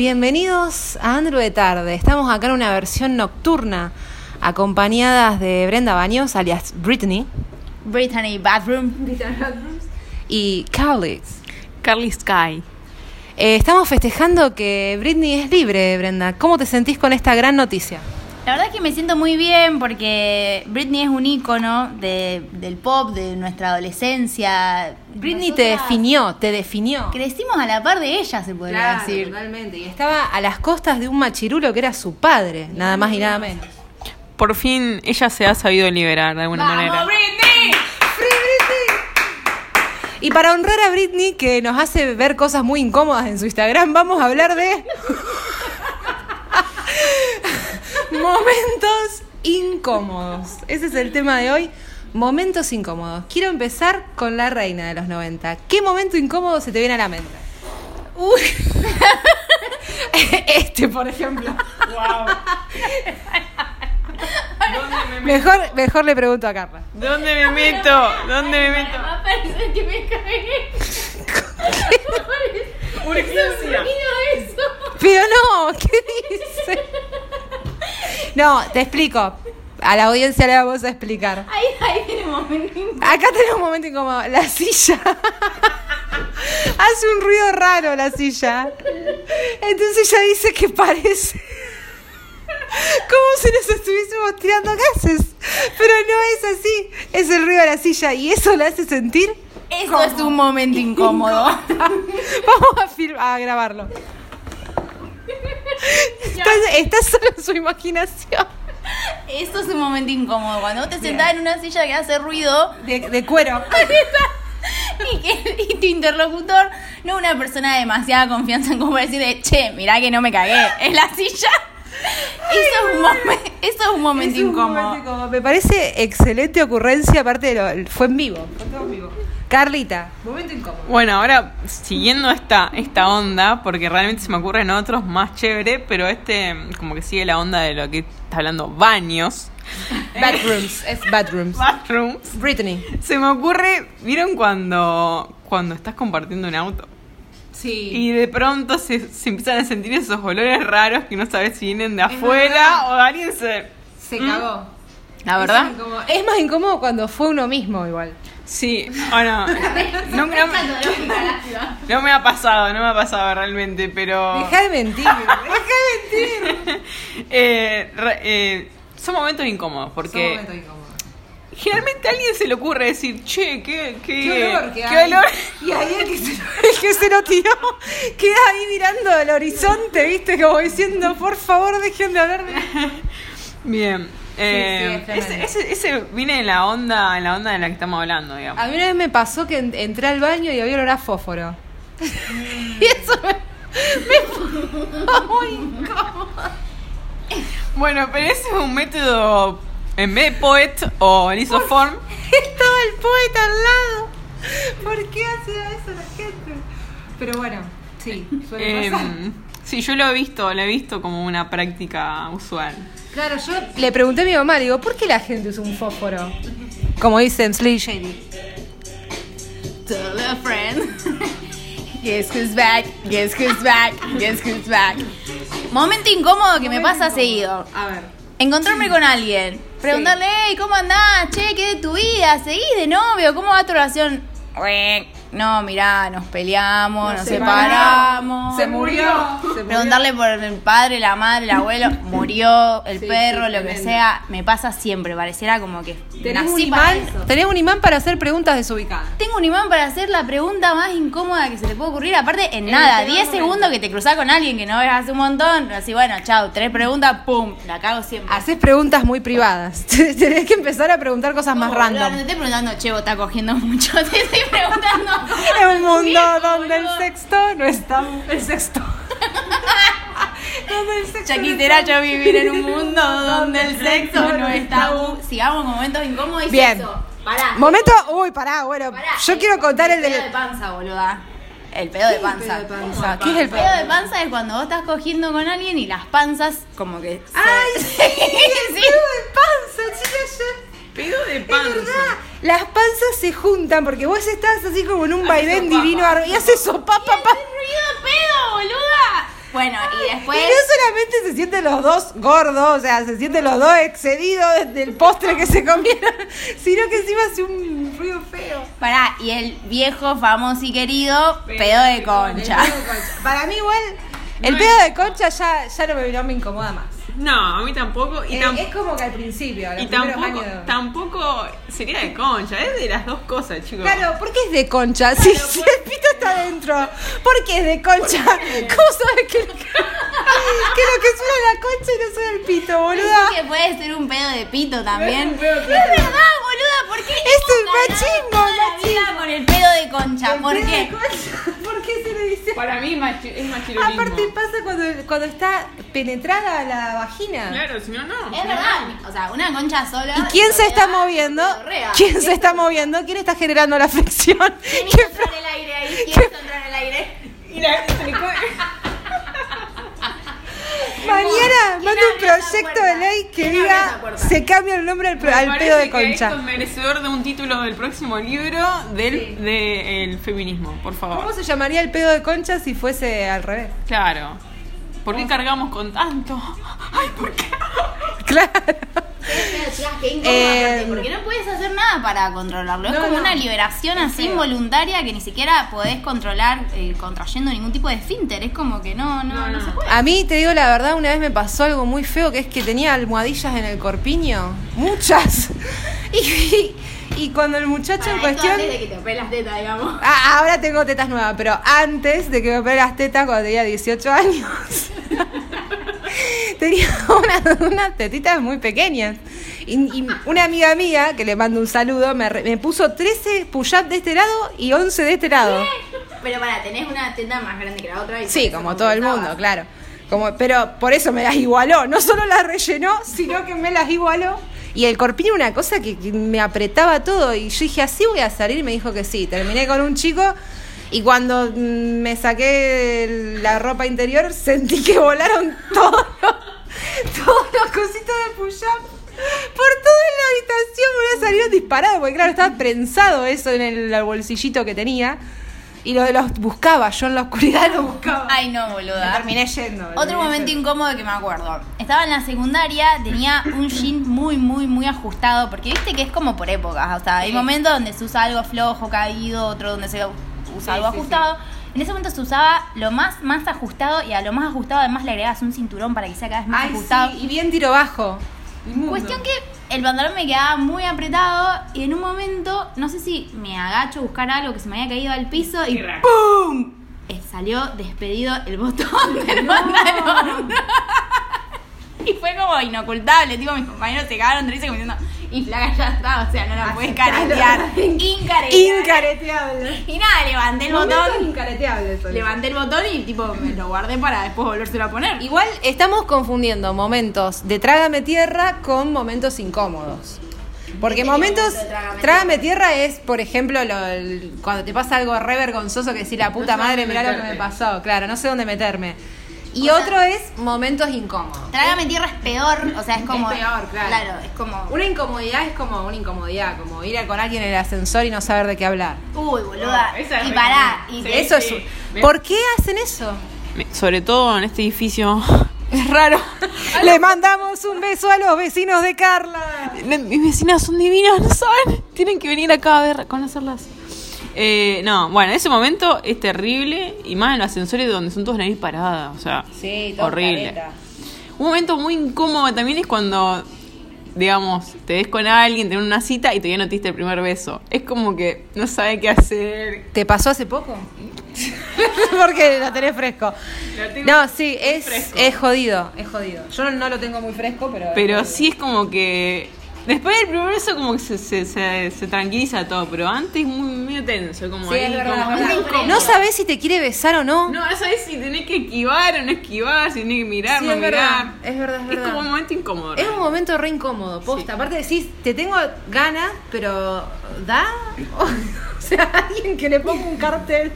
Bienvenidos a Andrew de Tarde. Estamos acá en una versión nocturna, acompañadas de Brenda Baños, alias Brittany, Brittany Bathroom. y Carly. Carly Sky. Eh, estamos festejando que Britney es libre, Brenda. ¿Cómo te sentís con esta gran noticia? La verdad es que me siento muy bien porque Britney es un ícono de- del pop, de nuestra adolescencia. Britney te definió, te definió. Crecimos a la par de ella, se podría decir. totalmente. Y estaba a las costas de un machirulo que era su padre, nada más y nada menos. Por fin ella se ha sabido liberar de alguna manera. Britney! Y para honrar a Britney, que nos hace ver cosas muy incómodas en su Instagram, vamos a hablar de momentos incómodos. Ese es el tema de hoy. Momentos incómodos. Quiero empezar con la reina de los 90. ¿Qué momento incómodo se te viene a la mente? Uy. este, por ejemplo. Mejor, mejor le pregunto a Carla. ¿Dónde me meto? ¿Dónde me meto? Va a parecer que me cagué. Urgencia. eso. Pero no, ¿qué dice? No, te explico. A la audiencia le vamos a explicar. Ahí, ahí tiene un momento. Acá tenemos un momento incómodo. La silla. Hace un ruido raro la silla. Entonces ella dice que parece. Como si nos estuviésemos tirando gases. Pero no es así. Es el ruido de la silla. Y eso la hace sentir. Eso es un momento incómodo. Vamos a, a grabarlo. Está, está solo en su imaginación. Eso es un momento incómodo. Cuando vos te sentás en una silla que hace ruido De, de cuero. y, que, y tu interlocutor no una persona de demasiada confianza como para decirle, che, mirá que no me cagué, es la silla. Eso es, un momen- eso es un momento Es un incómodo. momento incómodo. Me parece excelente ocurrencia, aparte de lo. Fue en vivo. Fue todo en vivo. Carlita, momento incómodo. Bueno, ahora siguiendo esta, esta onda, porque realmente se me ocurren otros más chévere, pero este como que sigue la onda de lo que está hablando baños. Bedrooms, es bedrooms. Bathrooms. Britney. Se me ocurre, ¿vieron cuando, cuando estás compartiendo un auto? Sí. Y de pronto se, se empiezan a sentir esos olores raros que no sabes si vienen de Es afuera verdad. o alguien se... Se cagó. La verdad. Es, más incómodo cuando fue uno mismo, igual. Sí, bueno, no, no me- no me ha pasado, no me ha pasado realmente, pero... Deja de mentir. Deja de mentir. Eh, eh, son momentos incómodos porque Son momentos incómodos. generalmente a alguien se le ocurre decir, che, qué, qué, Qué olor que qué hay. olor". Y ahí el que, se, el que se lo tiró queda ahí mirando el horizonte, viste, como diciendo, por favor, dejen de hablar de Bien. Eh, sí, es tremendo. ese, ese, ese viene en la onda, en la onda de la que estamos hablando, digamos. A mí una vez me pasó que en- entré al baño y había olor a fósforo. y eso me, me fue muy incómodo. Bueno, pero ese es un método en vez de poet o lisoform. Estaba el poeta al lado. ¿Por qué hacía eso la gente? Pero bueno, sí, suele eh, pasar. sí, yo lo he visto, lo he visto como una práctica usual. Claro, yo le pregunté a mi mamá, digo, ¿por qué la gente usa un fósforo? Como dicen Slim Shady. Tell a friend. Guess who's back, guess who's back, guess who's back. Momento incómodo que me pasa seguido. A ver. Encontrarme con alguien. Preguntarle, hey, ¿cómo andás? Che, ¿qué de tu vida? ¿Seguís de novio? ¿Cómo va tu relación? No, mirá, nos peleamos, nos, separamos. Se murió. Se murió. Preguntarle por el padre, la madre, el abuelo, murió, el Sí, perro, sí, lo que sea, me pasa siempre, pareciera como que ¿Tenés un, para imán, eso. tenés un imán para hacer preguntas desubicadas. Tengo un imán para hacer la pregunta más incómoda que se te puede ocurrir, aparte en nada, 10 segundos que te cruzás con alguien que no ves hace un montón, así bueno, chao, tres preguntas, pum, la cago siempre. Haces preguntas muy privadas. Tenés que empezar a preguntar cosas más random. No, te estoy preguntando, che, vos estás cogiendo mucho, te estoy preguntando. En un mundo donde el sexto no está. El sexto. el está- yo vivir en un mundo donde el sexo no es tabú. Sigamos con momentos incómodos y Bien. sexo. Pará. Momento. Uy, pará, bueno. Pará, yo el- quiero contar el pedo del. de panza, boluda. El pedo de panza. pedo de panza? ¿Qué es el pedo de panza? Es cuando vos estás cogiendo con alguien y las panzas como que. se- ¡Ay, sí! El pedo de panza, chicas. ya- Pedo de Es verdad. panza. Las panzas se juntan porque vos estás así como en un vaivén divino y haces sopa, papá. ¡Ruido de pedo, boluda! Bueno, y Y después. no solamente se sienten los dos gordos, o sea, se sienten los dos excedidos del postre que se comieron, sino que encima hace un ruido feo. Pará, y el viejo, famoso y querido, pedo de concha. Para mí igual, el pedo de concha ya, ya no, me, no me incomoda más. No, a mí tampoco. Y, Eh, tam- es como que al principio, los y tampoco, años. tampoco sería de concha, es de las dos cosas, chicos. Claro, ¿por qué es de concha? Si, si el pito está adentro, ¿por qué es de concha? ¿Cómo sabes que, lo que, que lo que suena es la concha y no suena el pito, boluda? que puede ser un pedo de pito también. Es un pedo de Es pito. verdad, boluda, ¿por qué? Esto es hemos machismo, vida con el pedo de concha, ¿por El pedo qué? de concha, ¿Por qué? Para mí es, machi- es machirulismo. Aparte pasa cuando, cuando está penetrada la vagina. Claro, si no, no. Es verdad, no. o sea, una concha sola. ¿Y quién se está moviendo? ¿Quién se está moviendo? ¿Quién está generando la fricción? ¿Quién ¿Qué hizo entrar el aire ahí? ¿Quién hizo entrar el aire? Y la se le cae. Mañana ¿Quién manda un proyecto de ley que ¿Quién abre diga se cambia el nombre al, Me al parece pedo de que concha. Esto es merecedor de un título del próximo libro del de el feminismo, por favor. ¿Cómo se llamaría el pedo de concha si fuese al revés? Claro. ¿Por qué cargamos con tanto? Ay, ¿por qué? Claro. Chicas, qué incómodo, Eh, porque no puedes hacer nada para controlarlo. Es como no. una liberación Es así feo. involuntaria que ni siquiera podés controlar eh, contrayendo ningún tipo de esfínter. Es como que no, no, No, no, no. se puede. A mí, te digo la verdad, una vez me pasó algo muy feo, que es que tenía almohadillas en el corpiño. Muchas. Y, y cuando el muchacho en Para cuestión... antes de que te operes las tetas, digamos. Ah, ahora tengo tetas nuevas, pero antes de que me operé las tetas cuando tenía 18 años, tenía una- unas tetitas muy pequeñas. Y, y una amiga mía, que le mando un saludo, me, me puso 13 push-up de este lado y 11 de este lado. Pero para, tenés una teta más grande que la otra. y Sí, como todo el mundo, claro. Como, pero por eso me las igualó. No solo las rellenó, sino que me las igualó. Y el corpiño una cosa que, que me apretaba todo. Y yo dije, así voy a salir. Y me dijo que sí. Terminé con un chico. Y cuando mm, me saqué la ropa interior, sentí que volaron todos los, todos los cositos de push-up. Por toda la habitación me hubiera salido disparado, porque claro, estaba prensado eso en el bolsillito que tenía. Y lo, los buscaba, yo en la oscuridad lo buscaba. Ay, no, Me boluda. terminé yendo. Otro terminé momento yendo. incómodo que me acuerdo. Estaba en la secundaria, tenía un jean muy, muy, muy ajustado, porque viste que es como por épocas. O sea, hay Sí. momentos donde se usa algo flojo, caído, otro donde se usa Sí, algo sí, ajustado. En ese momento se usaba lo más, más ajustado y a lo más ajustado además le agregabas un cinturón para que sea cada vez más Ay, ajustado. sí, y bien tiro bajo. Cuestión que el pantalón me quedaba muy apretado y en un momento, no sé si me agacho a buscar algo que se me había caído al piso y. ¡pum! Eh, salió despedido el botón del pantalón. y fue como inocultable, tipo mis compañeros se cagaron de risa como diciendo, y flaca ya está, o sea, no la puedes caretear. Incaretear. Incareteable. Y nada, levanté el Momentos botón, incareteables. son levanté el botón y tipo me lo guardé para después volvérselo a poner. Igual estamos confundiendo momentos de trágame tierra con momentos incómodos. Porque ¿Qué momentos. trágame Trágame tierra es, por ejemplo, lo- el- cuando te pasa algo re vergonzoso que decir la puta madre, mirá lo que me pasó. Claro, no sé dónde meterme. Y O sea- otro es momentos incómodos. Trágame tierra es peor, o sea, es como. Es peor, claro. Claro, es como. Una incomodidad es como una incomodidad, como ir con alguien en el ascensor y no saber de qué hablar. Uy, boluda. Es y pará. Y Sí. Eso es. Me- ¿Por qué hacen eso? Sobre todo en este edificio. Es raro. Le mandamos un beso a los vecinos de Carla. Mis vecinas son divinas, ¿no saben? Tienen que venir acá a ver, conocerlas. Eh, no, bueno, ese momento es terrible y más en los ascensores donde son todos nariz parada, o sea, Sí, horrible. careta. Un momento muy incómodo también es cuando, digamos, te ves con alguien, tenés una cita y todavía no te diste el primer beso. Es como que no sabe qué hacer. ¿Te pasó hace poco? Porque lo tenés fresco. Lo tengo No, sí, es, fresco. es jodido, es jodido. Yo no, no lo tengo muy fresco, pero... Pero sí es como que. Después del primer beso, como que se, se, se, se tranquiliza todo, pero antes es muy medio tenso. Como Sí, ahí, es verdad, como- es verdad. muy incómodo. No sabés si te quiere besar o no. No, no sabes si tenés que esquivar o no esquivar, si tenés que mirar, Sí, no es mirar. verdad, es verdad, es Es verdad. como un momento incómodo. Es un momento re incómodo, posta. Aparte decís, te tengo ganas, pero ¿da? O sea, alguien que le ponga un cartel.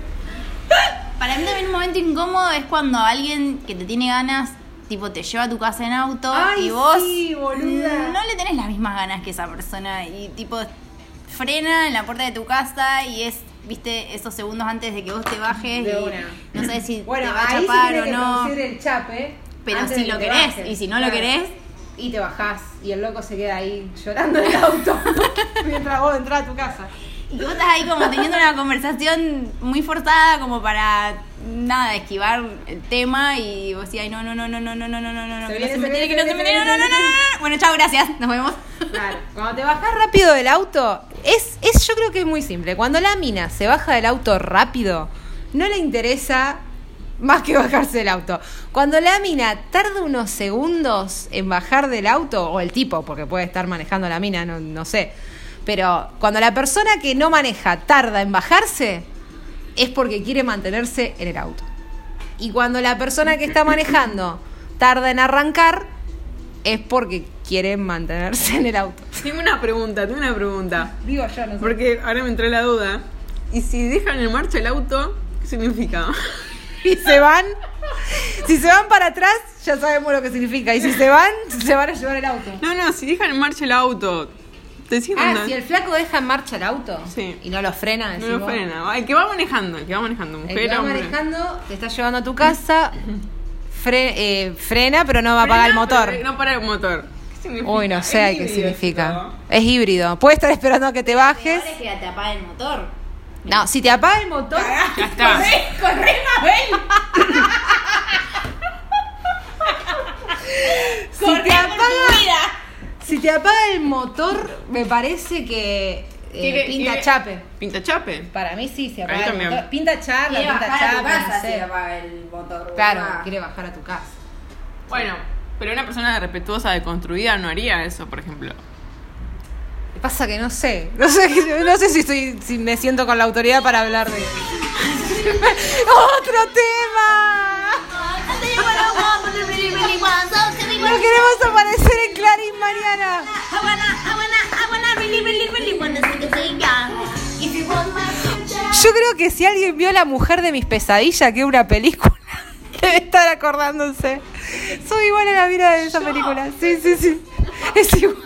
Para mí también un momento incómodo es cuando alguien que te tiene ganas, tipo, te lleva a tu casa en auto Ay, y vos sí, no le tenés las mismas ganas que esa persona y tipo frena en la puerta de tu casa y es viste, esos segundos antes de que vos te bajes De y una. no sabes si Bueno, te va a chapar o no. producir el chape. Pero si que lo querés, bajes. y si no lo querés. Y te bajás y el loco se queda ahí llorando en el auto mientras vos entras a tu casa. Y vos estás ahí como teniendo una conversación muy forzada como para nada, esquivar el tema y vos decís, ay, no, no, no, no, no, no, no, no, no, no, Se viene, no se se me tiene, viene, que no se me tiene, no, no, no, viene. no, no. Bueno, chao, gracias, nos vemos. Claro, cuando te bajás rápido del auto, es, es yo creo que es muy simple. Cuando la mina se baja del auto rápido, no le interesa más que bajarse del auto. Cuando la mina tarda unos segundos en bajar del auto, o el tipo, porque puede estar manejando la mina, no, no sé. Pero cuando la persona que no maneja tarda en bajarse, es porque quiere mantenerse en el auto. Y cuando la persona que está manejando tarda en arrancar, es porque quiere mantenerse en el auto. Tengo una pregunta, tengo una pregunta. Digo yo, no sé. Porque ahora me entró la duda. ¿Y si dejan en marcha el auto, qué significa? Y se van. Si se van para atrás, ya sabemos lo que significa. Y si se van, se van a llevar el auto. No, no, si dejan en marcha el auto, ¿te decís Ah, si el flaco deja en marcha el auto Sí. y no lo frena, No decís lo vos. frena. El que va manejando, el que va manejando, El mujer, que va hombre. manejando, te está llevando a tu casa, fre- eh, frena, pero no va a apagar el motor. No para el motor. ¿Qué significa? Uy, no sé Es qué híbrido significa. esto. Es híbrido. Puede estar esperando a que te bajes. Peor es que te apaga el motor. No, si te apaga el motor. Ya está. ¡Corre, Mabel! Si ¡Corre te apaga, tu vida! Si te apaga el motor, me parece que eh, Quiere- pinta quiere- chape. Pinta chape. Para mí sí, se apaga el también. motor. Pinta charla, Quiere pinta bajar a chape, no sé. apaga el motor. Claro, boluda. quiere bajar a tu casa. Bueno, pero una persona respetuosa, deconstruida, no haría eso, por ejemplo. Pasa que no sé, no sé, no sé si estoy, si me siento con la autoridad para hablar de otro tema. No queremos aparecer Clarín Mariana. Yo creo que si alguien vio La Mujer de mis pesadillas, que es una película, debe estar acordándose. Soy igual a la mira de esa película. Sí, sí, sí. Es igual.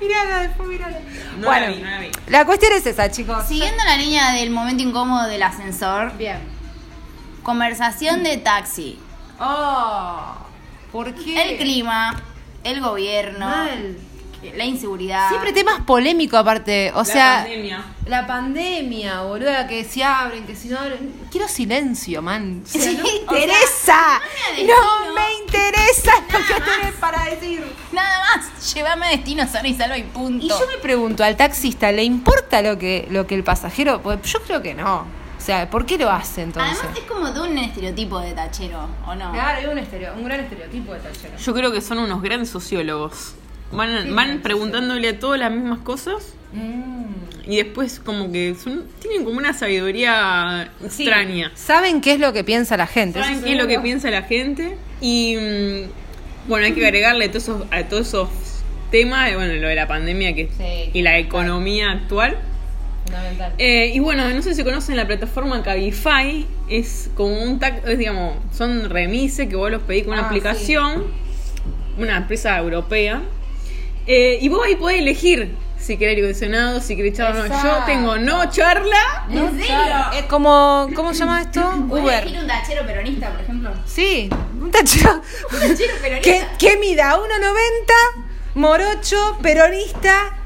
Mirala, después mirala. No bueno, la vi, no la vi. la cuestión es esa, chicos. Siguiendo la línea del momento incómodo del ascensor, Bien. conversación de taxi. Oh, ¿por qué? El clima, el gobierno, Mal. la inseguridad. Siempre temas polémicos aparte. O La sea, pandemia. la pandemia, boluda, que si abren, que si no abren. Quiero silencio, man. O sea, Sí, no o me sea, interesa. no me no avecino. me interesa lo que tenés para decir. Nada más, llévame a destino sano y salvo y punto. Y yo me pregunto, ¿al taxista le importa lo que, lo que el pasajero? Pues yo creo que no. O sea, ¿por qué lo hace entonces? Además es como de un estereotipo de tachero, ¿o no? Claro, hay un, estereo- un gran estereotipo de tachero. Yo creo que son unos grandes sociólogos. Van, Sí, van preguntándole a todos las mismas cosas Mm. y después como que son, tienen como una sabiduría Sí. extraña. Saben qué es lo que piensa la gente. Saben qué es lo que piensa la gente y mm, bueno, hay que agregarle a todos esos, a todos esos temas, eh, bueno, lo de la pandemia que, Sí, y la economía actual. Fundamental. Eh, y bueno, no sé si conocen la plataforma Cabify, es como un tac, es, digamos, son remises que vos los pedís con una Ah, aplicación, una empresa europea, eh, y vos ahí podés elegir si querés aire acondicionado, si querés charla o no. Yo tengo no charla, No, ¿En serio? claro. Es como, ¿cómo se llama esto? ¿Puedes Uber. elegir un tachero peronista, por ejemplo? Sí, un tachero. tachero peronista. ¿Qué, qué mida? 1,90, morocho, peronista,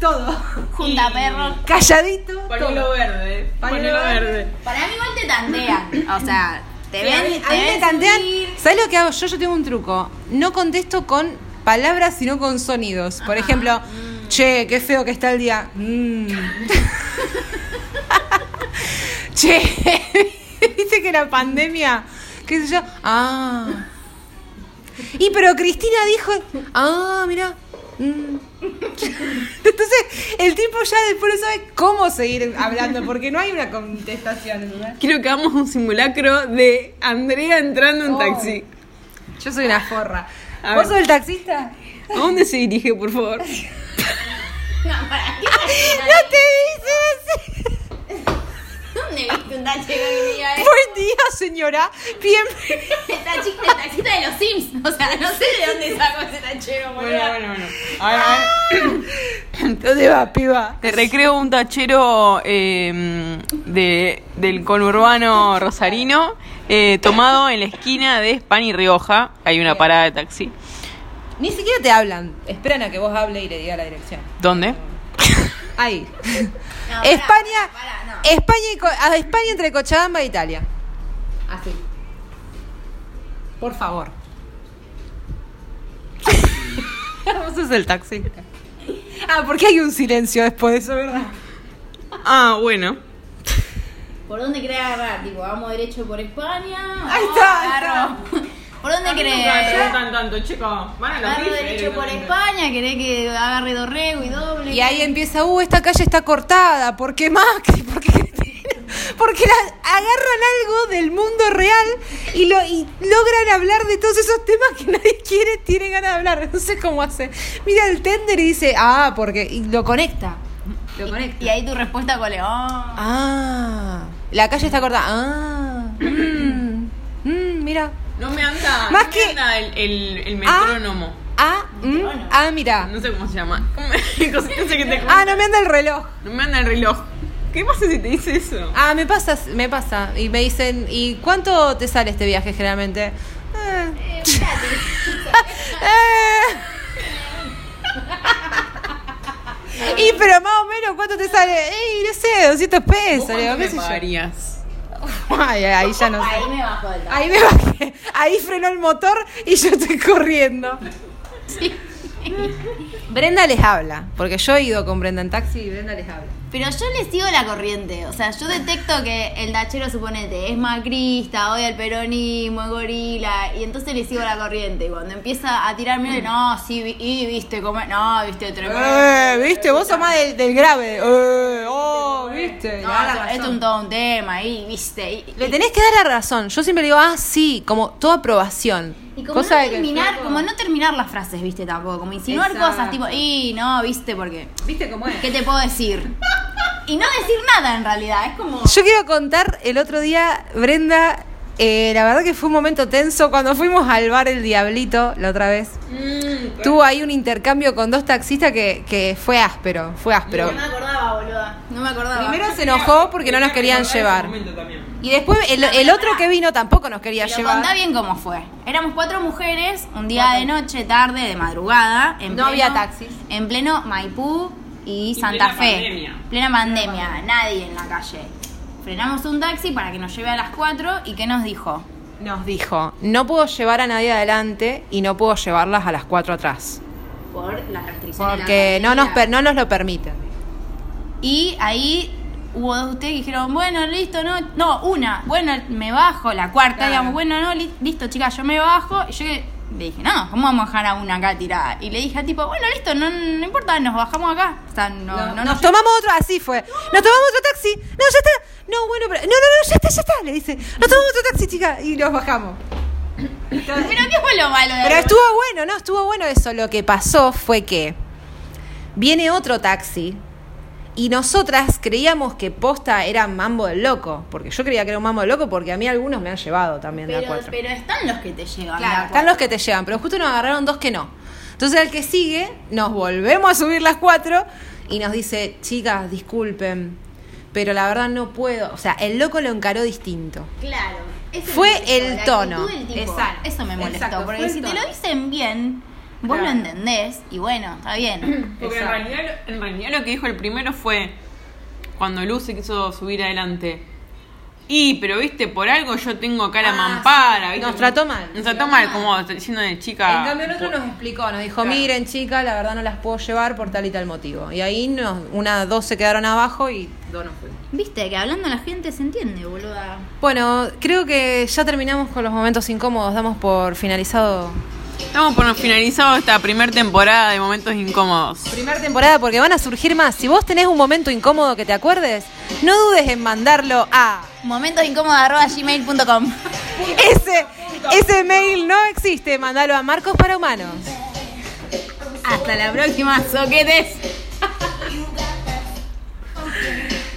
todo. Junta perros. Calladito, pañuelo todo. verde, Pañuelo verde. Para mí igual te tantean. O sea, te ven, a mí, te a mí me tantean. ¿Sabes lo que hago? Yo, yo tengo un truco. No contesto con palabras, sino con sonidos. Por ejemplo, che, qué feo que está el día. Mm. che, dice que la pandemia, qué sé yo. Ah. Y pero Cristina dijo, ah, mira. Mm. Entonces, el tipo ya después no sabe cómo seguir hablando, porque no hay una contestación. ¿entendés? Quiero que hagamos un simulacro de Andrea entrando en Oh. taxi. Yo soy una forra. A ¿Vos ver. sos el taxista? ¿A dónde se dirige, por favor? No, para qué. No te dice así. ¿Dónde viste un tachero que diga eso? Buen día, señora? Bien. El, taxista de los Sims. O sea, no sé de dónde saco ese tachero, boludo. Bueno, bueno, bueno. A ver, a ver. ¿Dónde va, piba? Te recreo un tachero eh, de, del conurbano rosarino eh, tomado en la esquina de España y Rioja. Hay una parada de taxi. Ni siquiera te hablan. Esperan a que vos hable y le diga la dirección. ¿Dónde? Ahí. No, España, no. España, y Co- a España entre Cochabamba e Italia. Así. Por favor. Vos sos el taxista. Ah, porque hay un silencio después de eso, ¿verdad? Ah, bueno. ¿Por dónde querés agarrar? Tipo, vamos derecho por España. Ahí está, ahí agarro- ¿Por dónde querés? me preguntan tanto, chicos. Van a Agarro bifes derecho por directamente. España, querés que agarre Dorrego y doble. Y ahí empieza, uh, esta calle está cortada. ¿Por qué Macri? ¿Por qué? Porque la- agarran algo del mundo real y, lo, y logran hablar de todos esos temas que nadie quiere, tiene ganas de hablar. No sé cómo hace. Mira el tender y dice, ah, porque. Y lo conecta. Lo conecta. Y ahí tu respuesta cuál es. Oh. Ah, la calle está cortada. Ah, mm, mm, mira. No me anda, Más no que- me anda el, el, el Ah. metrónomo. Ah, mm, ah, mira. No sé cómo se llama. ¿Cómo me- cosa que sé que te Ah, no me anda el reloj. No me anda el reloj. ¿Qué pasa si te dice eso? Ah, me pasa, me pasa. Y me dicen, ¿y cuánto te sale este viaje generalmente? Eh. Eh. Eh. y pero más o menos, ¿cuánto te sale? Ey, no sé, 200 ¿Vos pesos. digo, me ¿qué sé yo? Ay, ahí ya no. Ahí me del taxi. Ahí me bajé. Ahí frenó el motor y yo estoy corriendo. Brenda les habla, porque yo he ido con Brenda en taxi y Brenda les habla. Pero yo le sigo la corriente. O sea, yo detecto que el tachero, suponete, es macrista, odia el peronismo, es gorila. Y entonces le sigo la corriente. Y cuando empieza a tirarme, no, sí, vi- y viste cómo. No, viste, tremendo. Eh, viste, vos sos más del, del grave. Eh, oh, viste. No, esto- esto es un todo un tema, y viste. Y, Le tenés que dar la razón. Yo siempre digo, ah, sí, como toda aprobación. y como, Cosa no que terminar, como no terminar las frases, viste, tampoco. Como insinuar Exacto. cosas tipo, y no, viste, porque. ¿Viste cómo es? ¿Qué te puedo decir? Y no decir nada en realidad. Es como. Yo quiero contar el otro día, Brenda, eh, la verdad que fue un momento tenso cuando fuimos al bar El Diablito la otra vez. Mm, Tuvo ahí un intercambio con dos taxistas que, que fue áspero, fue áspero. No me acordaba, boluda. No me acordaba. Primero se enojó porque no nos querían llevar. Y después el, el otro que vino tampoco nos quería Pero llevar. contá bien cómo fue. Éramos cuatro mujeres, un día de noche, tarde, de madrugada. En No pleno- había taxis. En pleno Maipú y Y Santa plena Fe. pandemia. Plena pandemia, nadie en la calle. Frenamos un taxi para que nos lleve a las cuatro y ¿qué nos dijo? Nos dijo, no puedo llevar a nadie adelante y no puedo llevarlas a las cuatro atrás. Por las restricciones. Porque de la no nos, per- no nos lo permiten. Y ahí hubo dos de ustedes que dijeron, bueno, listo, no, no, una, bueno, me bajo, la cuarta, Claro. digamos, bueno, no, li- listo, chicas, yo me bajo. Y yo le dije, no, ¿cómo vamos a dejar a una acá tirada? Y le dije a tipo, bueno, listo, no, no importa, nos bajamos acá. O sea, no, no, nos nos tomamos otro, así fue. Nos tomamos otro taxi. No, ya está. No, bueno, pero. No, no, no, ya está, ya está. Le dice. Nos tomamos otro taxi, chica. Y nos bajamos. Pero ¿qué fue lo malo de Pero estuvo bueno, ¿no? Estuvo bueno eso. Lo que pasó fue que viene otro taxi y nosotras creíamos que posta era mambo del loco. Porque yo creía que era un mambo del loco porque a mí algunos me han llevado también de a pero, cuatro. pero están los que te llevan. Claro, están los que te llevan, pero justo nos agarraron dos que no. Entonces al que sigue, nos volvemos a subir las cuatro y nos dice, chicas, disculpen, pero la verdad no puedo. O sea, el loco lo encaró distinto. Claro. Fue el tono. Exacto. Eso me molestó. Exacto, porque si te lo dicen bien, vos Claro. lo entendés y bueno, está bien. Porque en realidad, en realidad lo que dijo el primero fue cuando Luz se quiso subir adelante. Y, pero viste, por algo yo tengo acá la Ah, mampara. Nos trató mal. Nos trató mal, como diciendo de chica. En cambio el otro nos explicó, nos dijo, Claro. miren chicas, la verdad no las puedo llevar por tal y tal motivo. Y ahí nos, una, dos se quedaron abajo y dos nos fuimos. Viste que hablando a la gente se entiende, boluda. Bueno, creo que ya terminamos con los momentos incómodos, damos por finalizado Estamos por finalizado esta primera temporada de momentos incómodos. Primer temporada porque van a surgir más. Si vos tenés un momento incómodo que te acuerdes, no dudes en mandarlo a Momentosincómodos.gmail.com ese ese mail no existe, mandalo a Marcos para Humanos. Hasta la próxima, soquetes.